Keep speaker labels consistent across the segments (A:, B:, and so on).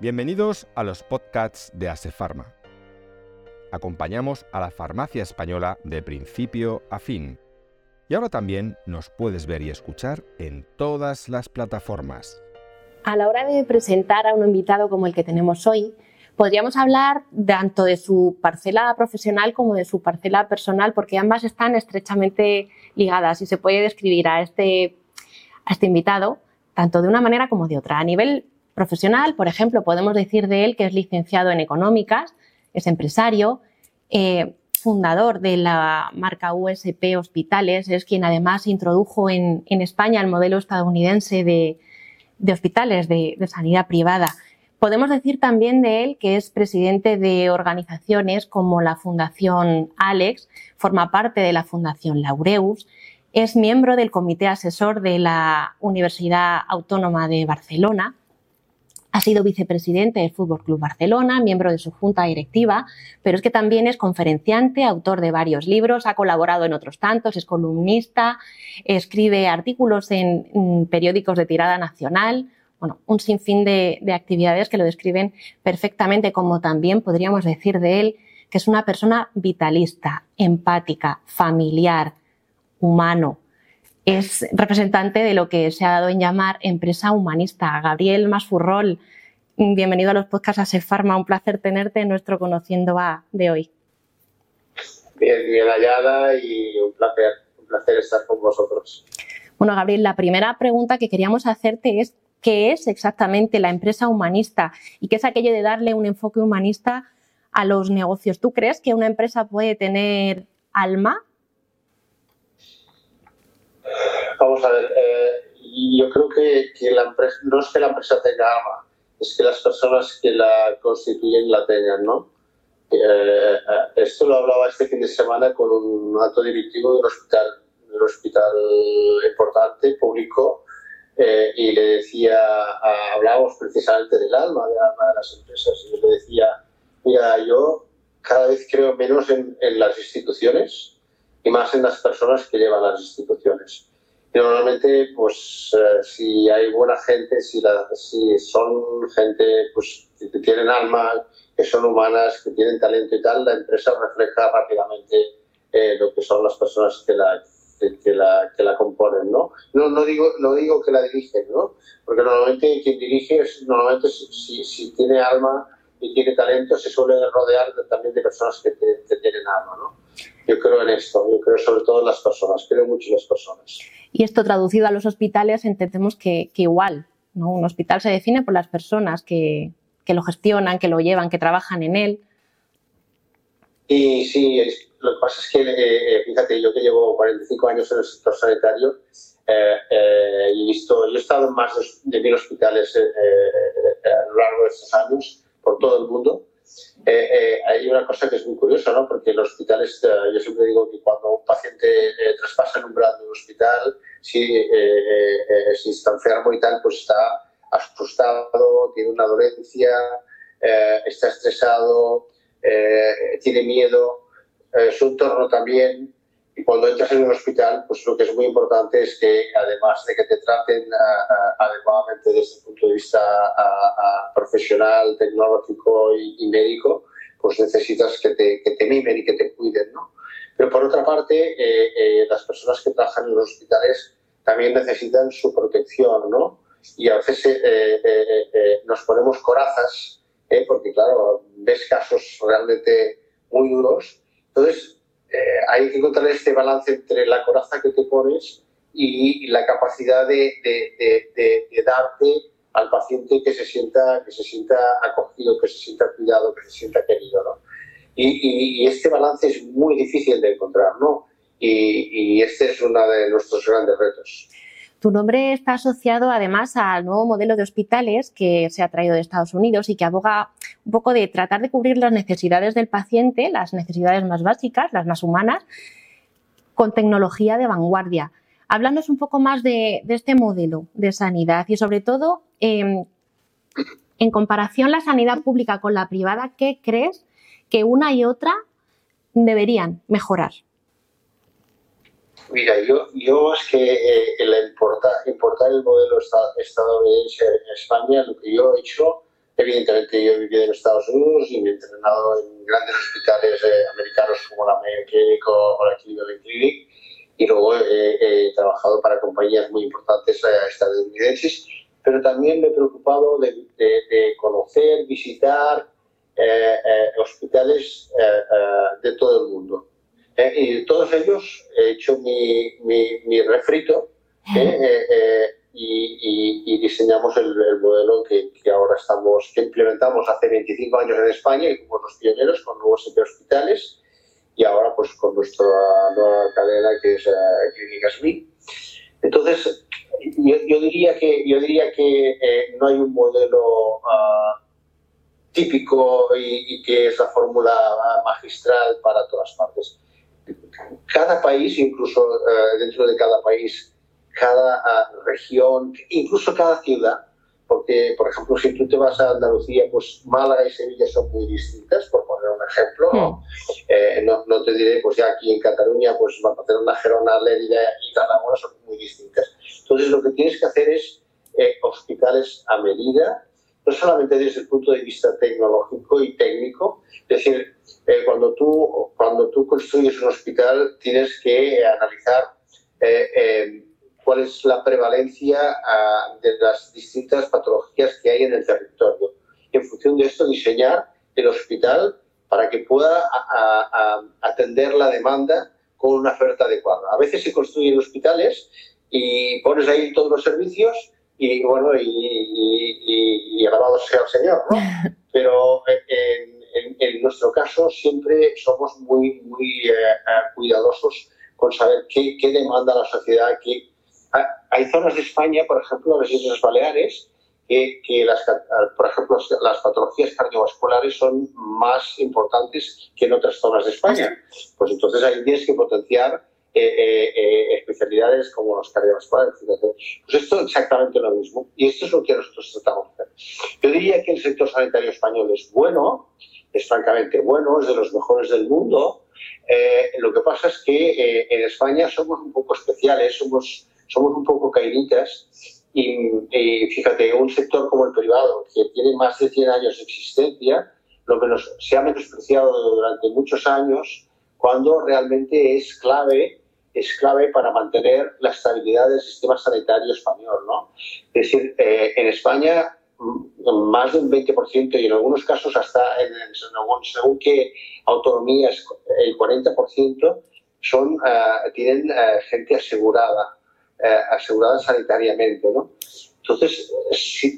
A: Bienvenidos a los podcasts de Asefarma. Acompañamos a la farmacia española de principio a fin. Y ahora también nos puedes ver y escuchar en todas las plataformas.
B: A la hora de presentar a un invitado como el que tenemos hoy, podríamos hablar tanto de su parcela profesional como de su parcela personal, porque ambas están estrechamente ligadas y se puede describir a este, a este invitado tanto de una manera como de otra. A nivel profesional, por ejemplo, podemos decir de él que es licenciado en económicas, es empresario, eh, fundador de la marca USP Hospitales, es quien además introdujo en, España el modelo estadounidense de, hospitales de sanidad privada. Podemos decir también de él que es presidente de organizaciones como la Fundación Alex, forma parte de la Fundación Laureus, es miembro del comité asesor de la Universidad Autónoma de Barcelona, ha sido vicepresidente del Fútbol Club Barcelona, miembro de su junta directiva, pero es que también es conferenciante, autor de varios libros, ha colaborado en otros tantos, es columnista, escribe artículos en periódicos de tirada nacional, bueno, un sinfín de, actividades que lo describen perfectamente, como también podríamos decir de él que es una persona vitalista, empática, familiar, humano. Es representante de lo que se ha dado en llamar empresa humanista. Gabriel Masfurrol, bienvenido a los podcasts Asefarma. Un placer tenerte en nuestro Conociendo A de hoy.
C: Bien, bien hallada y un placer, un placer estar con vosotros.
B: Bueno, Gabriel, la primera pregunta que queríamos hacerte es qué es exactamente la empresa humanista y qué es aquello de darle un enfoque humanista a los negocios. ¿Tú crees que una empresa puede tener alma?
C: Vamos a ver, eh, yo creo que, la empresa, no es que la empresa tenga alma, es que las personas que la constituyen la tengan, ¿no? Eh, eh, esto lo hablaba este fin de semana con un alto directivo de un hospital, de un hospital importante, público, eh, y le decía, hablábamos precisamente del alma, del alma de las empresas, y le decía, mira, yo cada vez creo menos en, las instituciones y más en las personas que llevan las instituciones. Y normalmente, pues, eh, si hay buena gente, si, si son gente pues, que tienen alma, que son humanas, que tienen talento y tal, la empresa refleja rápidamente eh, lo que son las personas que la, que, la, que la componen, ¿no? ¿no? No, digo, no digo que la dirigen, ¿no? Porque normalmente quien dirige, es, normalmente si, si, tiene alma y tiene talento, se suele rodear también de personas que, tienen alma, ¿no? Yo creo en esto, yo creo sobre todo en las personas, creo mucho en las personas.
B: Y esto traducido a los hospitales, entendemos que, que igual, ¿no? Un hospital se define por las personas que, que lo gestionan, que lo llevan, que trabajan en él.
C: Y sí, lo que pasa es que, eh, eh, fíjate, yo que llevo 45 años en el sector sanitario eh, y visto, yo he estado en más de, mil hospitales a lo largo de estos años por todo el mundo. Hay una cosa que es muy curiosa, ¿no? Porque los hospitales, yo siempre digo que cuando un paciente traspasa el umbral de un hospital, si, si está enfermo y tal, pues está asustado, tiene una dolencia, está estresado, tiene miedo, eh, su entorno también. Y cuando entras en un hospital, pues lo que es muy importante es que además de que te traten adecuadamente desde el punto de vista profesional, tecnológico y, médico, pues necesitas que te, que te mimen y que te cuiden, ¿no? Pero por otra parte, eh, eh, las personas que trabajan en los hospitales también necesitan su protección, ¿no? Y a veces nos ponemos corazas, porque claro, ves casos realmente muy duros entonces, eh, hay que encontrar este balance entre la coraza que te pones y, la capacidad de, darte al paciente que se sienta que se sienta acogido, que se sienta cuidado, que se sienta querido, ¿no? Y, este balance es muy difícil de encontrar, ¿no? Y, y este es uno de nuestros grandes retos.
B: Tu nombre está asociado además al nuevo modelo de hospitales que se ha traído de Estados Unidos y que aboga un poco de tratar de cubrir las necesidades del paciente, las necesidades más básicas, las más humanas, con tecnología de vanguardia. Háblanos un poco más de, este modelo de sanidad y sobre todo, em, en comparación la sanidad pública con la privada, ¿qué crees que una y otra deberían mejorar?
C: Mira, yo, yo es que eh, el importar, el modelo estadounidense en España, lo que yo he hecho Evidentemente yo he vivido en Estados Unidos y me he entrenado en grandes hospitales eh, americanos como la Mayo Clinic o, la Cleveland Clinic y luego he, trabajado para compañías muy importantes eh, estadounidenses, pero también me he preocupado de, conocer, visitar eh, hospitales de todo el mundo. Y de todos ellos he hecho mi, mi, mi refrito y, diseñamos el, modelo que, ahora estamos, que implementamos hace 25 años en España y fuimos los pioneros con nuevos hospitales y ahora pues con nuestra nueva cadena que es uh, Clínicas Mi. Entonces, yo, diría que, yo diría que eh, no hay un modelo ah, típico y, que es la fórmula magistral para todas partes. Cada país, incluso eh, dentro de cada país, cada ah, región, incluso cada ciudad, porque, por ejemplo, si tú te vas a Andalucía, pues Málaga y Sevilla son muy distintas, por poner un ejemplo. ¿no? Hmm. Eh, no, te diré, pues ya aquí en Cataluña, pues Barcelona, Gerona, Lérida y Tarragona son muy distintas. Entonces, lo que tienes que hacer es eh, hospitales a medida, no solamente desde el punto de vista tecnológico y técnico, es decir, eh, cuando, tú, cuando tú construyes un hospital tienes que analizar cuál es la prevalencia ah, de las distintas patologías que hay en el territorio. Y en función de esto, diseñar el hospital para que pueda atender la demanda con una oferta adecuada. A veces se construyen hospitales y pones ahí todos los servicios y bueno, y, alabado sea el Señor, ¿no? Pero en, nuestro caso siempre somos muy, muy eh, eh, cuidadosos con saber qué, qué demanda la sociedad, qué, hay zonas de España, por ejemplo, las Islas Baleares, que, las, por ejemplo, las patologías cardiovasculares son más importantes que en otras zonas de España. Pues entonces ahí tienes que potenciar eh, eh, eh, especialidades como los cardiovasculares. Pues esto es exactamente lo mismo. Y esto es lo que nosotros tratamos de hacer. Yo diría que el sector sanitario español es bueno, es francamente bueno, es de los mejores del mundo. lo que pasa es que en España somos un poco especiales, somos somos un poco caíditas y, fíjate, un sector como el privado, que tiene más de 100 años de existencia, lo que nos, se ha menospreciado durante muchos años, cuando realmente es clave, es clave para mantener la estabilidad del sistema sanitario español. ¿no? Es decir, eh, en España mm, más de un 20% y en algunos casos hasta en, según, qué autonomías el 40% son, uh, tienen uh, gente asegurada eh, asegurada sanitariamente. ¿no? Entonces,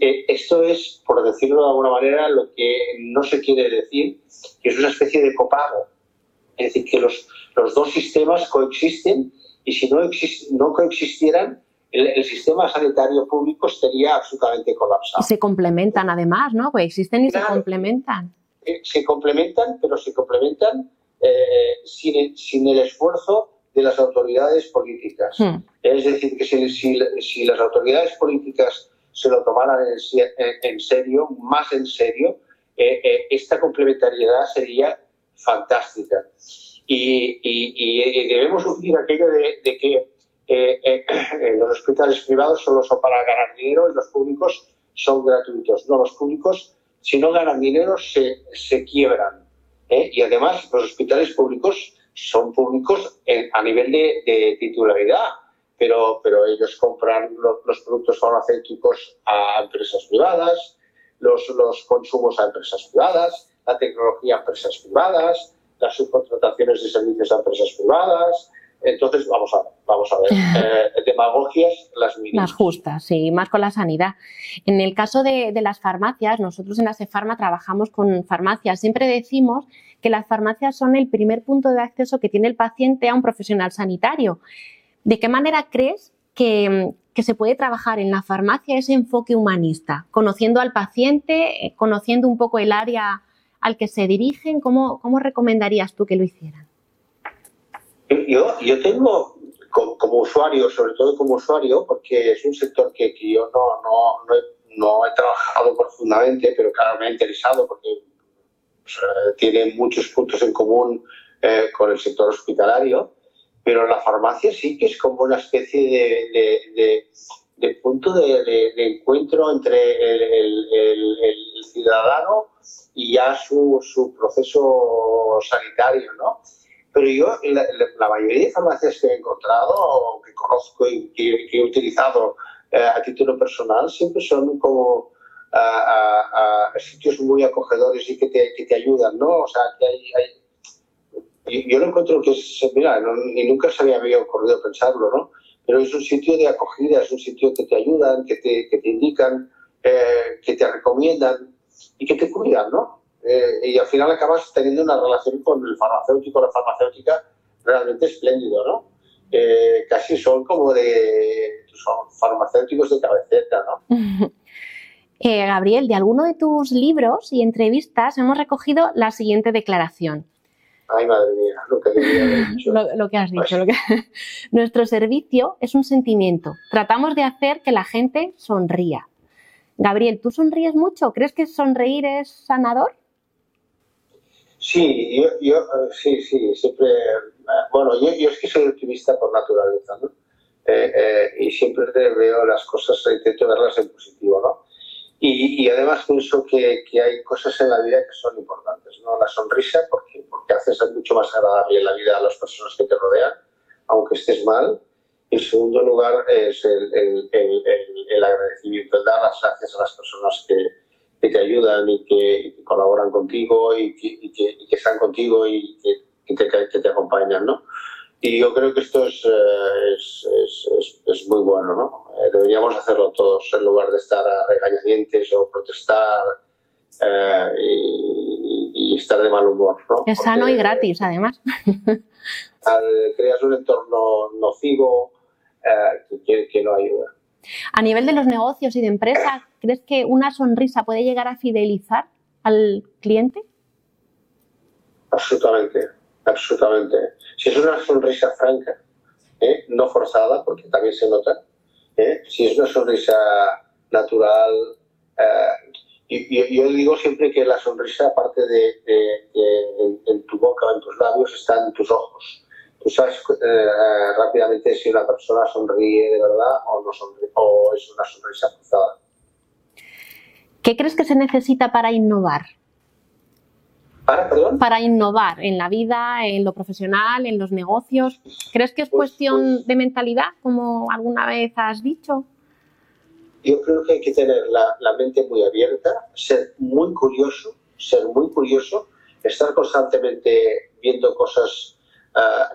C: eh, esto es, por decirlo de alguna manera, lo que no se quiere decir, que es una especie de copago. Es decir, que los, los dos sistemas coexisten y si no, no coexistieran, el, sistema sanitario público estaría absolutamente colapsado.
B: Se complementan además, ¿no? Coexisten y se complementan.
C: Eh, se complementan, pero se complementan sin, sin el esfuerzo de las autoridades políticas. Hmm. Es decir, que si, si, las autoridades políticas se lo tomaran en, serio, más en serio, eh, eh, esta complementariedad sería fantástica. Y, debemos decir aquello de, que eh, los hospitales privados solo son para ganar dinero y los públicos son gratuitos. No, los públicos, si no ganan dinero, se, se quiebran. Y además, los hospitales públicos son públicos a nivel de, titularidad, pero, pero ellos compran los, productos farmacéuticos a empresas privadas, los, los consumos a empresas privadas, la tecnología a empresas privadas, las subcontrataciones de servicios a empresas privadas, entonces, vamos a, vamos a ver, eh, demagogias las mínimas.
B: Más justas, sí, más con la sanidad. En el caso de, las farmacias, nosotros en la Cefarma trabajamos con farmacias. Siempre decimos que las farmacias son el primer punto de acceso que tiene el paciente a un profesional sanitario. ¿De qué manera crees que, se puede trabajar en la farmacia ese enfoque humanista, conociendo al paciente, eh, conociendo un poco el área al que se dirigen? ¿Cómo, cómo recomendarías tú que lo hicieran?
C: Yo, yo tengo, como, usuario, sobre todo como usuario, porque es un sector que, yo no, no, no, he, no, he, trabajado profundamente, pero claro, me ha interesado porque tiene muchos puntos en común eh, con el sector hospitalario, pero la farmacia sí que es como una especie de, de, punto de, encuentro entre el, el, ciudadano y ya su, su proceso sanitario, ¿no? Pero yo, la, mayoría de farmacias que he encontrado, que conozco y que, he utilizado eh, a título personal, siempre son como a, sitios muy acogedores y que te, que te, ayudan, ¿no? O sea, que hay, hay... Yo, lo encuentro que es, mira, y nunca se me había ocurrido pensarlo, ¿no? Pero es un sitio de acogida, es un sitio que te ayudan, que te, que te indican, eh, que te recomiendan y que te cuidan, ¿no? Eh, y al final acabas teniendo una relación con el farmacéutico, la farmacéutica, realmente espléndido, ¿no? Eh, casi son como de son farmacéuticos de cabeceta, ¿no?
B: Eh, Gabriel, de alguno de tus libros y entrevistas hemos recogido la siguiente declaración.
C: Ay, madre mía, lo que,
B: dicho. lo, que has dicho. Lo que... Nuestro servicio es un sentimiento. Tratamos de hacer que la gente sonría. Gabriel, ¿tú sonríes mucho? ¿Crees que sonreír es sanador?
C: Sí, yo, eh, sí, sí, siempre, eh, bueno, yo, yo, es que soy optimista por naturaleza, ¿no? Eh, y siempre veo las cosas, intento verlas en positivo, ¿no? Y, además pienso que, que, hay cosas en la vida que son importantes, ¿no? La sonrisa, porque, porque haces mucho más agradable la vida a las personas que te rodean, aunque estés mal. Y en segundo lugar es el, el, el, el agradecimiento, el dar las gracias a las personas que, que te ayudan y que, colaboran contigo y que, están contigo y que, te, acompañan, ¿no? Y yo creo que esto es, eh, es, es, muy bueno, ¿no? Eh, deberíamos hacerlo todos en lugar de estar a regañadientes o protestar eh, y, estar de mal humor, ¿no?
B: Es sano y gratis, además.
C: creas un entorno nocivo que, que no ayuda.
B: A nivel de los negocios y de empresas, ¿crees que una sonrisa puede llegar a fidelizar al cliente?
C: Absolutamente, absolutamente. Si es una sonrisa franca, ¿eh? no forzada, porque también se nota, ¿eh? si es una sonrisa natural, eh, yo, digo siempre que la sonrisa, aparte de, en, tu boca en tus labios, está en tus ojos tú sabes eh, rápidamente si una persona sonríe de verdad o no sonríe, o es una sonrisa cruzada.
B: ¿Qué crees que se necesita para innovar?
C: ¿Para, perdón?
B: Para innovar en la vida, en lo profesional, en los negocios. ¿Crees que es pues, cuestión pues de mentalidad, como alguna vez has dicho?
C: Yo creo que hay que tener la, la mente muy abierta, ser muy curioso, ser muy curioso, estar constantemente viendo cosas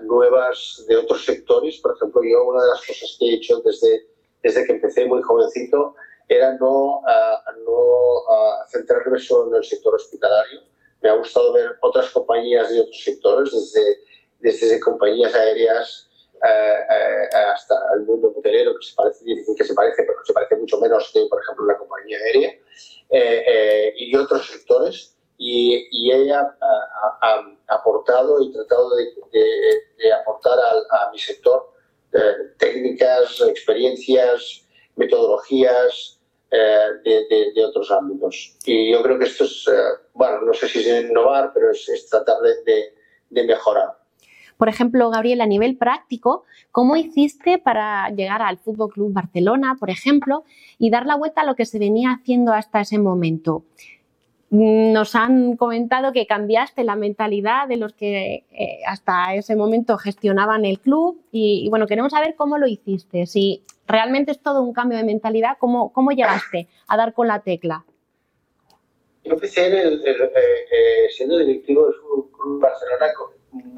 C: nuevas de otros sectores. Por ejemplo, yo una de las cosas que he hecho desde, desde que empecé muy jovencito era no, no centrarme solo en el sector hospitalario. Me ha gustado ver otras compañías de otros sectores, desde, desde compañías aéreas hasta el mundo hotelero, que se parece, que se parece, pero se parece mucho menos que, por ejemplo, una compañía aérea, eh, eh, y otros sectores y, y ella ha, aportado y tratado de, aportar a, mi sector eh, técnicas, experiencias, metodologías eh, de, otros ámbitos. Y yo creo que esto es, eh, bueno, no sé si es innovar, pero es, tratar de, mejorar.
B: Por ejemplo, Gabriel, a nivel práctico, ¿cómo hiciste para llegar al Fútbol Club Barcelona, por ejemplo, y dar la vuelta a lo que se venía haciendo hasta ese momento? Nos han comentado que cambiaste la mentalidad de los que eh, hasta ese momento gestionaban el club y, bueno, queremos saber cómo lo hiciste, si realmente es todo un cambio de mentalidad, ¿cómo, cómo llegaste a dar con la tecla?
C: Yo empecé eh, eh, siendo directivo del Club Barcelona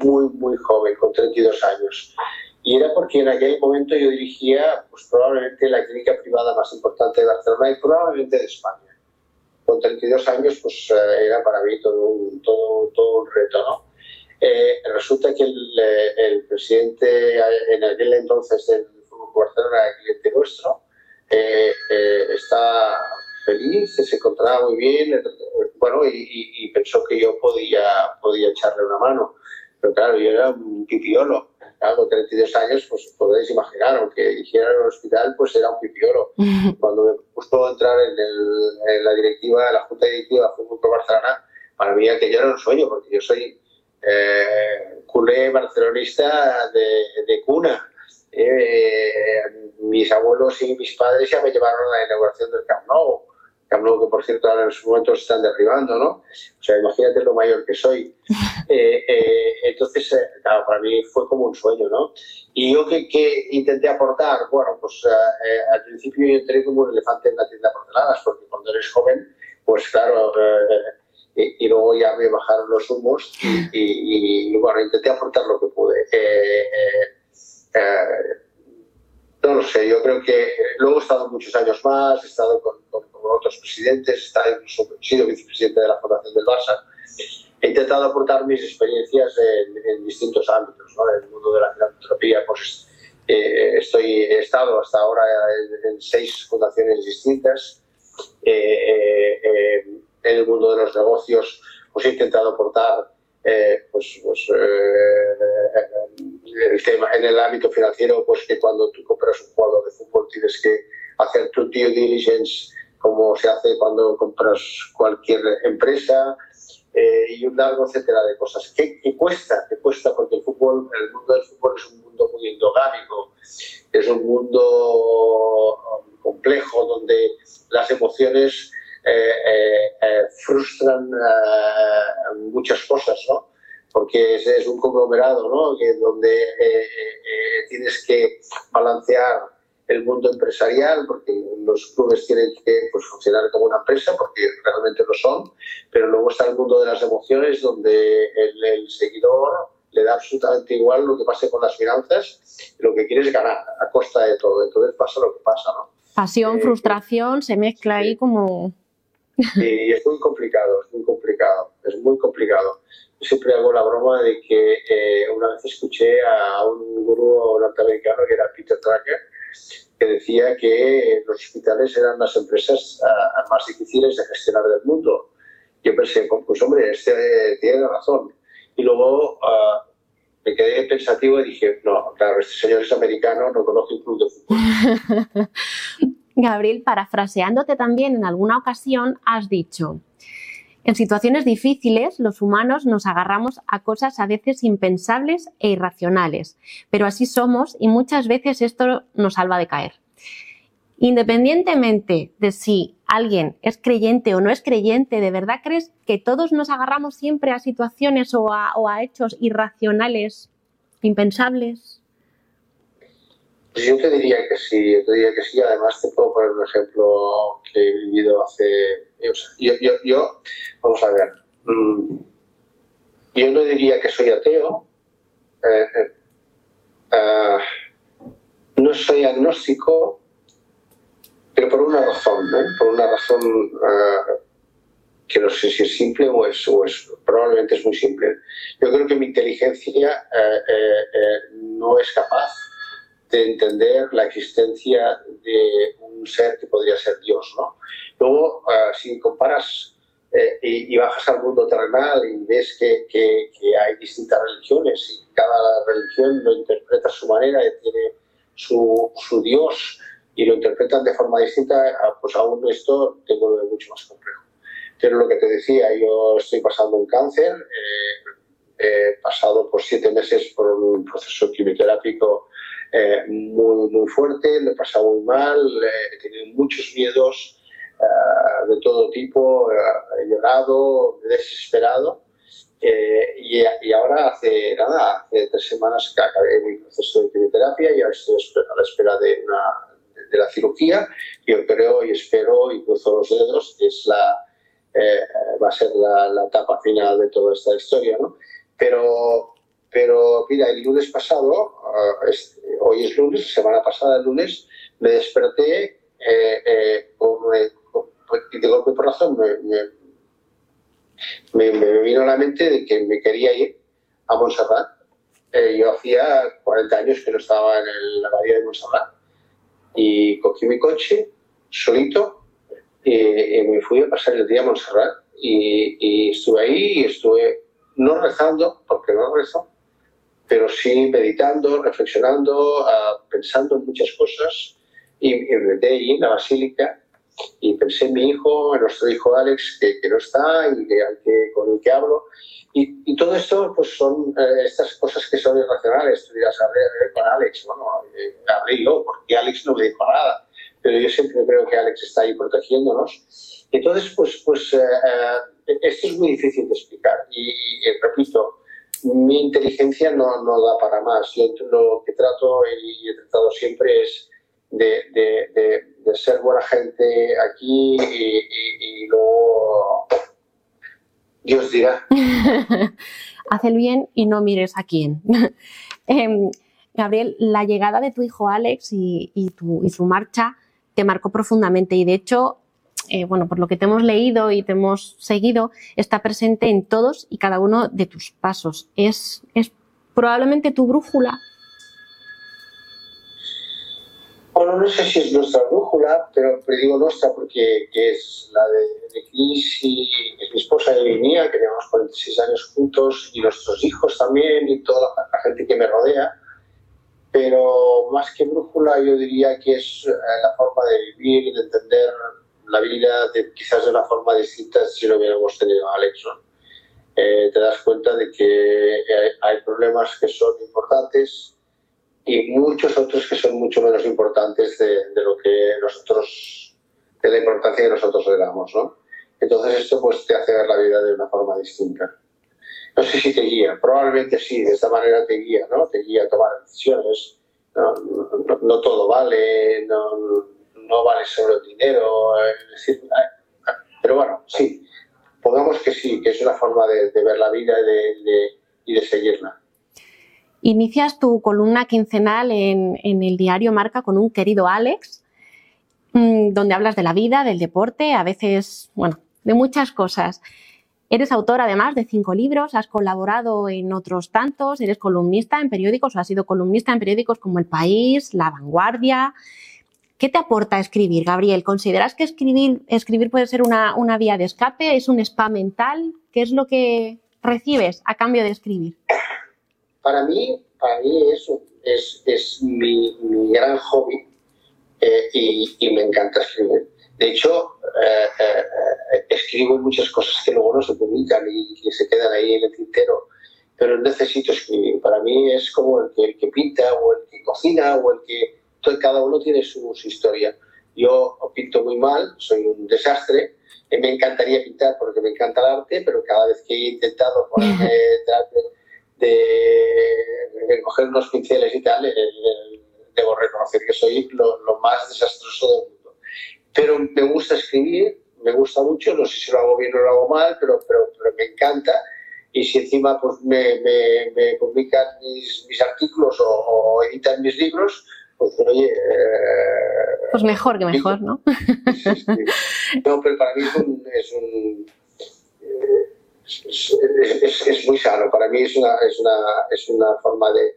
C: muy, muy joven, con 32 años. Y era porque en aquel momento yo dirigía pues, probablemente la clínica privada más importante de Barcelona y probablemente de España con 32 años, pues eh, era para mí todo un, todo, todo un reto, ¿no? Eh, resulta que el, eh, el, presidente en aquel entonces del Fútbol Barcelona, el cliente nuestro, está feliz, se encontraba muy bien, bueno, y, y, pensó que yo podía, podía echarle una mano. Pero claro, yo era un pipiolo Claro, con 32 años, pues podéis imaginar, aunque dijera en el hospital, pues era un pipiolo. Cuando me puso entrar en, el, en, la directiva, la junta directiva de Fútbol Barcelona, para mí aquello era un sueño, porque yo soy eh, culé barcelonista de, de cuna. Eh, mis abuelos y mis padres ya me llevaron a la inauguración del Camp Nou. Que por cierto ahora en su momento se están derribando, ¿no? O sea, imagínate lo mayor que soy. Eh, eh, entonces, eh, claro, para mí fue como un sueño, ¿no? Y yo que, que intenté aportar, bueno, pues al principio yo entré como un elefante en la tienda de porcelanas, porque cuando eres joven, pues claro, y, luego ya me bajaron los humos y, y, bueno, intenté aportar lo que pude. No lo sé, yo creo que luego he estado muchos años más, he estado con otros presidentes, he sido vicepresidente de la Fundación del Barça. He intentado aportar mis experiencias en, distintos ámbitos. ¿no? En el mundo de la filantropía, pues eh, estoy, he estado hasta ahora en, seis fundaciones distintas. Eh, eh, en el mundo de los negocios, pues he intentado aportar pues, pues el tema, en el ámbito financiero, pues que cuando tú compras un jugador de fútbol tienes que hacer tu due diligence como se hace cuando compras cualquier empresa eh, y un largo etcétera de cosas. ¿Qué, cuesta? ¿Qué cuesta? Porque el fútbol, el mundo del fútbol es un mundo muy endogámico, es un mundo um, complejo donde las emociones eh, eh, frustran muchas cosas, ¿no? Porque es, un conglomerado, ¿no? donde tienes que balancear el mundo empresarial, porque los clubes tienen que pues, funcionar como una empresa, porque realmente lo son, pero luego está el mundo de las emociones, donde el, seguidor le da absolutamente igual lo que pase con las finanzas, lo que quiere es ganar a costa de todo, entonces pasa lo que pasa, ¿no?
B: Pasión, eh, frustración, se mezcla ahí como...
C: Y es muy complicado, es muy complicado, es muy complicado. Siempre hago la broma de que eh, una vez escuché a un gurú norteamericano que era Peter Tracker, que decía que los hospitales eran las empresas ah, más difíciles de gestionar del mundo. Yo pensé, pues hombre, este tiene razón. Y luego ah, me quedé pensativo y dije, no, claro, este señor es americano, no conoce un club de fútbol.
B: Gabriel, parafraseándote también en alguna ocasión, has dicho, en situaciones difíciles, los humanos nos agarramos a cosas a veces impensables e irracionales, pero así somos y muchas veces esto nos salva de caer. Independientemente de si alguien es creyente o no es creyente, ¿de verdad crees que todos nos agarramos siempre a situaciones o a, hechos irracionales, impensables?
C: Pues yo te diría que sí, yo te diría que sí. Además, te puedo poner un ejemplo que he vivido hace yo, yo, yo, vamos a ver, mm, yo no diría que soy ateo, eh, eh, ah, no soy agnóstico, pero por una razón, por una razón ah, que no sé si es simple o es, o es, probablemente es muy simple. Yo creo que mi inteligencia eh, no es capaz de entender la existencia de un ser que podría ser Dios, ¿no? Luego, ah, si comparas eh, y, bajas al mundo terrenal y ves que, que, hay distintas religiones y cada religión lo interpreta a su manera y tiene su, su Dios y lo interpretan de forma distinta, ah, pues aún esto tengo mucho más complejo. Pero lo que te decía, yo estoy pasando un cáncer, eh, he pasado por siete meses por un proceso quimioterápico eh, muy, muy fuerte, lo he pasado muy mal, he tenido muchos miedos, eh, de todo tipo, he llorado, desesperado. Eh, y, y, ahora hace nada, hace tres semanas que acabé mi proceso de quimioterapia y ahora estoy a la espera de, una, de, la cirugía. Yo creo y espero y cruzo los dedos que es la, eh, va a ser la, la, etapa final de toda esta historia. ¿no? Pero, pero mira, el lunes pasado, hoy es lunes, semana pasada, el lunes, me desperté con, pues, y de golpe por razón me, me, vino a la mente de que me quería ir a Montserrat. Eh, yo hacía 40 años que no estaba en la bahía de Montserrat y cogí mi coche solito y, me fui a pasar el día a Montserrat y, estuve ahí y estuve no rezando, porque no rezo, pero sí meditando, reflexionando, ah, pensando en muchas cosas y, y metí ahí la basílica y pensé en mi hijo, en nuestro hijo Alex, que, que no está y que, con el que hablo. Y, y todo esto pues son eh, estas cosas que son irracionales. Tú dirás, hablé, con Alex. Bueno, eh, hablé yo, porque Alex no me dijo nada. pero yo siempre creo que Alex está ahí protegiéndonos. Entonces, pues, pues eh, eh, esto es muy difícil de explicar. Y, repito, mi inteligencia no, no, da para más. Yo lo que trato y he tratado siempre es de, de, ser buena gente aquí y, y luego Dios dirá.
B: Haz el bien y no mires a quién. Em, Gabriel, la llegada de tu hijo Alex y, su marcha te marcó profundamente y de hecho, eh, bueno, por lo que te hemos leído y te hemos seguido, está presente en todos y cada uno de tus pasos. Es, es probablemente tu brújula
C: bueno, no sé si es nuestra brújula, pero, digo nuestra porque es la de, de Cris y es mi esposa y mía, que llevamos 46 años juntos, y nuestros hijos también, y toda la, gente que me rodea. Pero más que brújula, yo diría que es eh, la forma de vivir de entender la vida de, quizás de una forma distinta si lo hubiéramos tenido a Alex. Eh, te das cuenta de que hay, hay problemas que son importantes y muchos otros que son mucho menos importantes de, de, lo que nosotros, de la importancia que nosotros le damos, ¿no? Entonces esto pues te hace ver la vida de una forma distinta. No sé si te guía, probablemente sí, de esta manera te guía, ¿no? Te guía a tomar decisiones. No, no, todo vale, no, no, vale solo el dinero, pero bueno, sí, pongamos que sí, que es una forma de, ver la vida y de, y de seguirla.
B: Inicias tu columna quincenal en, el diario Marca con un querido Alex, mm, donde hablas de la vida, del deporte, a veces, bueno, de muchas cosas. Eres autor además de cinco libros, has colaborado en otros tantos, eres columnista en periódicos o has sido columnista en periódicos como El País, La Vanguardia. ¿Qué te aporta escribir, Gabriel? ¿Consideras que escribir, escribir puede ser una, una vía de escape? ¿Es un spa mental? ¿Qué es lo que recibes a cambio de escribir?
C: para mí, para mí eso es, es mi, gran hobby eh, y, y, me encanta escribir. De hecho, eh, eh, escribo muchas cosas que luego no se publican y que se quedan ahí en el tintero, pero necesito escribir. Para mí es como el que, el que pinta o el que cocina o el que... Cada uno tiene su, su historia. Yo pinto muy mal, soy un desastre, me encantaría pintar porque me encanta el arte, pero cada vez que he intentado ponerme de, coger unos pinceles y tal, eh, eh, debo reconocer que soy lo, más desastroso del mundo. Pero me gusta escribir, me gusta mucho, no sé si lo hago bien o lo hago mal, pero, pero, me encanta. Y si encima pues, me, me, publican mis, mis artículos o, editan mis libros, pues oye... Eh,
B: pues mejor que mejor, ¿no?
C: No, pero para mí es un, es un es, es, muy sano. Para mí es una, es una, es una forma de,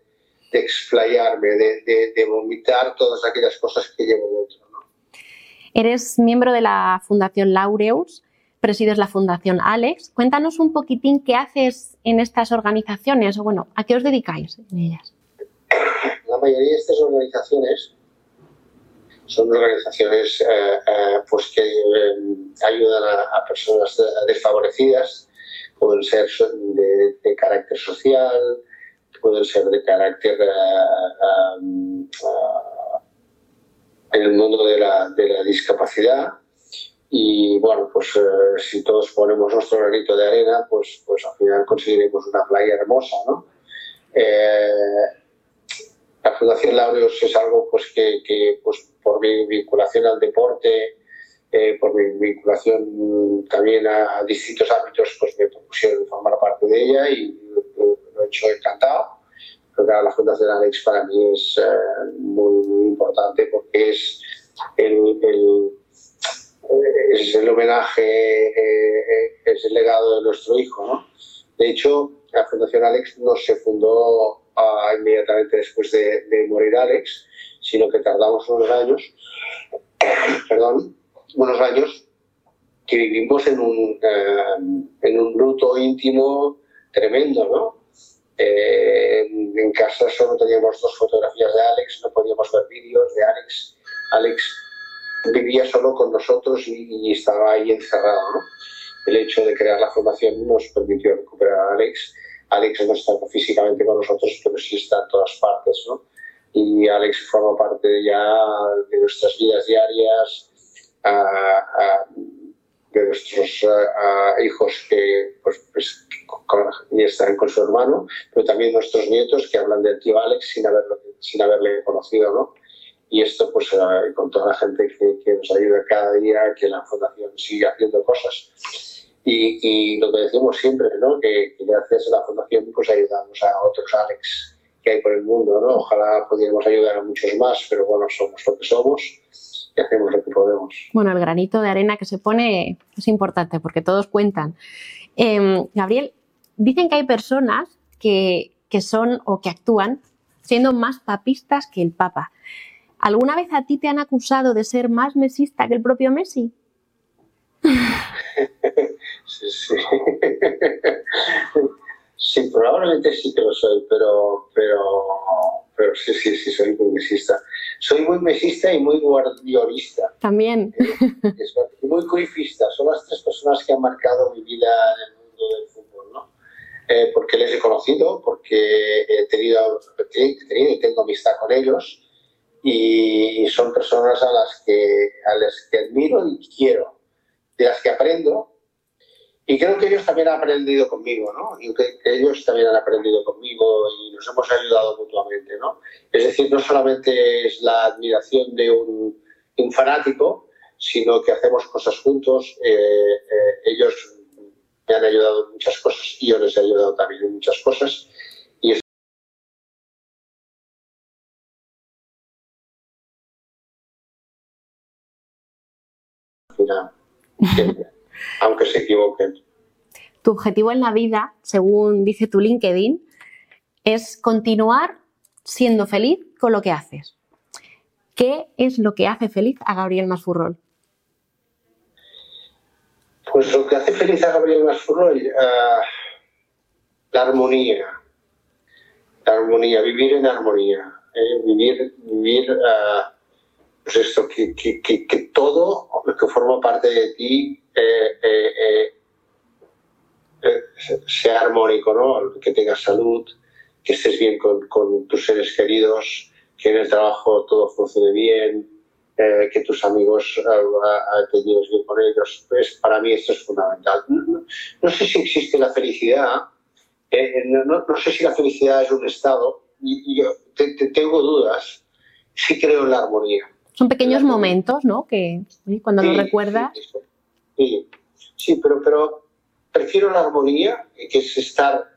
C: de explayarme, de, de, vomitar todas aquellas cosas que llevo dentro. ¿no?
B: Eres miembro de la Fundación Laureus, presides la Fundación Alex. Cuéntanos un poquitín qué haces en estas organizaciones o, bueno, a qué os dedicáis en ellas.
C: Mayoría de estas organizaciones son organizaciones eh, eh, pues que eh, ayudan a, a, personas desfavorecidas pueden ser de, carácter social, pueden ser de carácter uh, en el mundo de la, de la, discapacidad. Y bueno, pues si todos ponemos nuestro granito de arena, pues, pues al final conseguiremos una playa hermosa, ¿no? Eh, la Fundación Laureus es algo pues, que, que pues, por mi vinculación al deporte, eh, por mi vinculación también a, distintos ámbitos, pues me propusieron formar parte de ella y lo, he hecho encantado. La Fundación Alex para mí es eh, muy, importante porque es el, es el homenaje, eh, es el legado de nuestro hijo. ¿no? De hecho, la Fundación Alex no se fundó ah, inmediatamente después de, de, morir Alex, sino que tardamos unos años, perdón, unos años que vivimos en un, eh, en un luto íntimo tremendo, ¿no? Eh, en casa solo teníamos dos fotografías de Alex, no podíamos ver vídeos de Alex. Alex vivía solo con nosotros y, estaba ahí encerrado, ¿no? El hecho de crear la fundación nos permitió recuperar a Alex. Alex no está físicamente con nosotros, pero sí está en todas partes, ¿no? y Alex forma parte ya de nuestras vidas diarias, de nuestros hijos que pues, pues están con su hermano, pero también nuestros nietos que hablan del tío Alex sin, haberlo, sin haberle conocido, ¿no? Y esto, pues, con toda la gente que, nos ayuda cada día, que la Fundación sigue haciendo cosas. Y, lo que decimos siempre, ¿no? Que, gracias a la Fundación, pues ayudamos a otros Alex que hay por el mundo, ¿no? Ojalá pudiéramos ayudar a muchos más, pero bueno, somos lo que somos y hacemos lo que podemos.
B: Bueno, el granito de arena que se pone es importante porque todos cuentan. Em, Gabriel, dicen que hay personas que, que son o que actúan siendo más papistas que el Papa. ¿Alguna vez a ti te han acusado de ser más mesista que el propio Messi?
C: sí, sí. Sí, probablemente sí que lo soy, pero, pero, pero sí, sí, sí, soy muy mesista. Soy muy mesista y muy guardiolista.
B: También.
C: y muy cruifista. Son las tres personas que han marcado mi vida en el mundo del fútbol, ¿no? Eh, porque les he conocido, porque he tenido, he tenido y tengo amistad con ellos y son personas a las que, a las que admiro y quiero, de las que aprendo y creo que ellos también han aprendido conmigo, ¿no? Y que, ellos también han aprendido conmigo y nos hemos ayudado mutuamente, ¿no? Es decir, no solamente es la admiración de un, fanático, sino que hacemos cosas juntos. Eh, eh, ellos me han ayudado en muchas cosas y yo les he ayudado también en muchas cosas. Y aunque se equivoquen.
B: Tu objetivo en la vida, según dice tu LinkedIn, es continuar siendo feliz con lo que haces. ¿Qué es lo que hace feliz a Gabriel Masfurrol?
C: Pues lo que hace feliz a Gabriel Masfurrol, uh, la armonía. La armonía, vivir en armonía. Eh, vivir, vivir uh, pues esto, que, que, que, todo lo que forma parte de ti eh, eh, eh, sea armónico, ¿no? que tengas salud, que estés bien con, con, tus seres queridos, que en el trabajo todo funcione bien, que tus amigos te lleves bien con ellos. Pues para mí esto es fundamental. No, sé si existe la felicidad, no, no, sé si la felicidad es un estado, y, yo tengo dudas, sí creo en la armonía.
B: Son pequeños momentos, ¿no? Que cuando lo recuerdas.
C: Sí, sí, pero, pero prefiero la armonía, que es estar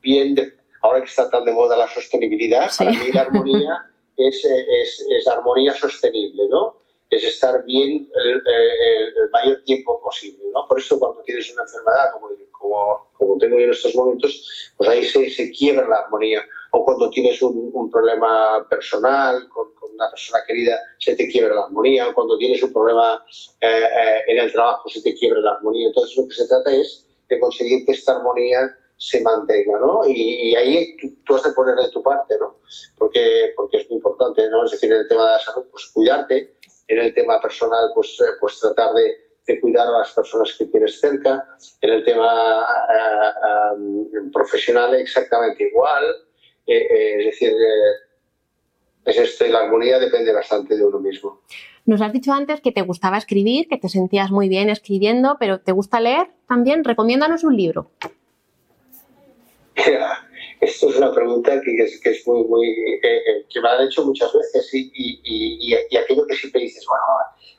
C: bien, ahora que está tan de moda la sostenibilidad, para mí la armonía es, es, es, armonía sostenible, ¿no? Es estar bien el, el, mayor tiempo posible, ¿no? Por eso cuando tienes una enfermedad como, como, como tengo yo en estos momentos, pues ahí se, se quiebra la armonía. O cuando tienes un, problema personal con, una persona querida se te quiebra la armonía, o cuando tienes un problema eh, eh, en el trabajo se te quiebra la armonía. Entonces lo que se trata es de conseguir que esta armonía se mantenga, ¿no? Y, ahí tú, has de poner de tu parte, ¿no? Porque, porque es muy importante, ¿no? Es decir, en el tema de la salud, pues cuidarte, en el tema personal, pues, eh, pues tratar de, de cuidar a las personas que tienes cerca, en el tema profesional exactamente igual, es decir, es este, la armonía depende bastante de uno mismo.
B: Nos has dicho antes que te gustaba escribir, que te sentías muy bien escribiendo, pero ¿te gusta leer también? Recomiéndanos un libro.
C: Esto es una pregunta que es, que es muy, muy eh, eh, que me han hecho muchas veces y, y, y, aquello que siempre dices, bueno,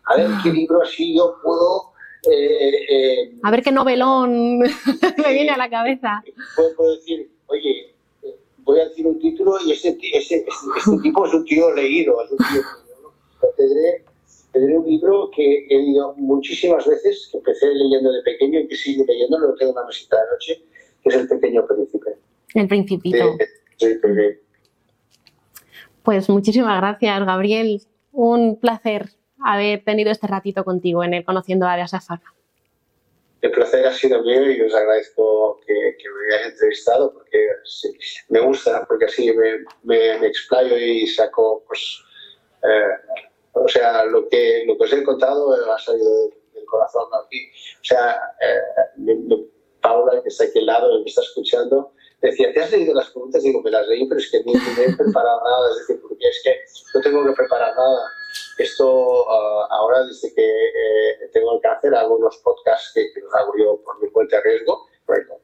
C: a ver qué libro así yo puedo
B: eh, a ver qué novelón me viene a la cabeza.
C: puedo decir, oye, voy a decir un título y ese, ese, este tipo es un tío leído, es un tío Tendré, un libro que he leído muchísimas veces, que empecé leyendo de pequeño y que sigo leyendo, lo tengo en una mesita de noche, que es El Pequeño Príncipe.
B: El Principito. pues muchísimas gracias, Gabriel. Un placer haber tenido este ratito contigo en el Conociendo a Áreas Farma
C: el placer ha sido mío y os agradezco que, me hayáis entrevistado porque me gusta, porque así me, me, explayo y saco, pues, eh, o sea, lo que, lo que os he contado ha salido del, corazón. O sea, eh, Paula, que está aquí al lado, que está escuchando, decía, ¿te has leído las preguntas? Digo, me las leí, pero es que ni, me he preparado nada, es decir, porque es que no tengo que preparar nada. Esto ah, ahora, desde que eh, tengo el cáncer, hago unos podcasts que, los hago yo por mi cuenta de riesgo. Bueno,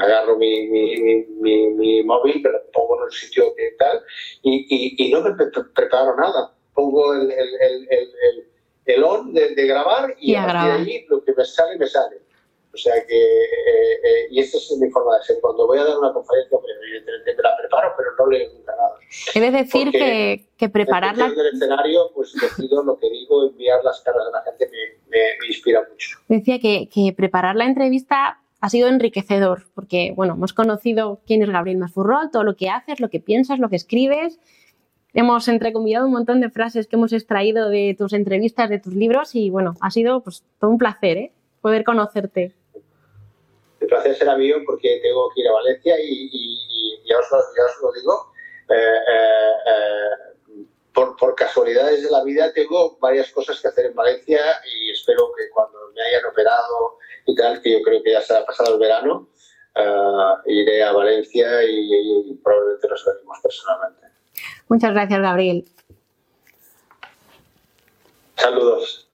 C: agarro mi, mi, mi, mi, móvil, pero pongo en un sitio que tal, y, y, no me preparo nada. Pongo el, el, el, el on de, de, grabar y, y a partir de ahí lo que me sale, me sale. O sea que, eh, eh, y esta es mi forma de ser. Cuando voy a dar una conferencia, pues, evidentemente me la preparo, pero no leo nunca nada.
B: Debe decir que, que prepararla.
C: En el escenario, pues decido lo que digo, enviar las caras de la gente me, me, inspira mucho.
B: Decía que, que preparar la entrevista ha sido enriquecedor, porque bueno, hemos conocido quién es Gabriel Masfurrol, todo lo que haces, lo que piensas, lo que escribes. Hemos entrecomillado un montón de frases que hemos extraído de tus entrevistas, de tus libros, y bueno, ha sido pues todo un placer ¿eh? poder conocerte
C: el placer será mío porque tengo que ir a Valencia y, ya, os, lo digo, eh, eh, eh, por, por, casualidades de la vida tengo varias cosas que hacer en Valencia y espero que cuando me hayan operado y tal, que yo creo que ya se ha pasado el verano, iré a Valencia y, probablemente nos veremos personalmente.
B: Muchas gracias, Gabriel.
C: Saludos.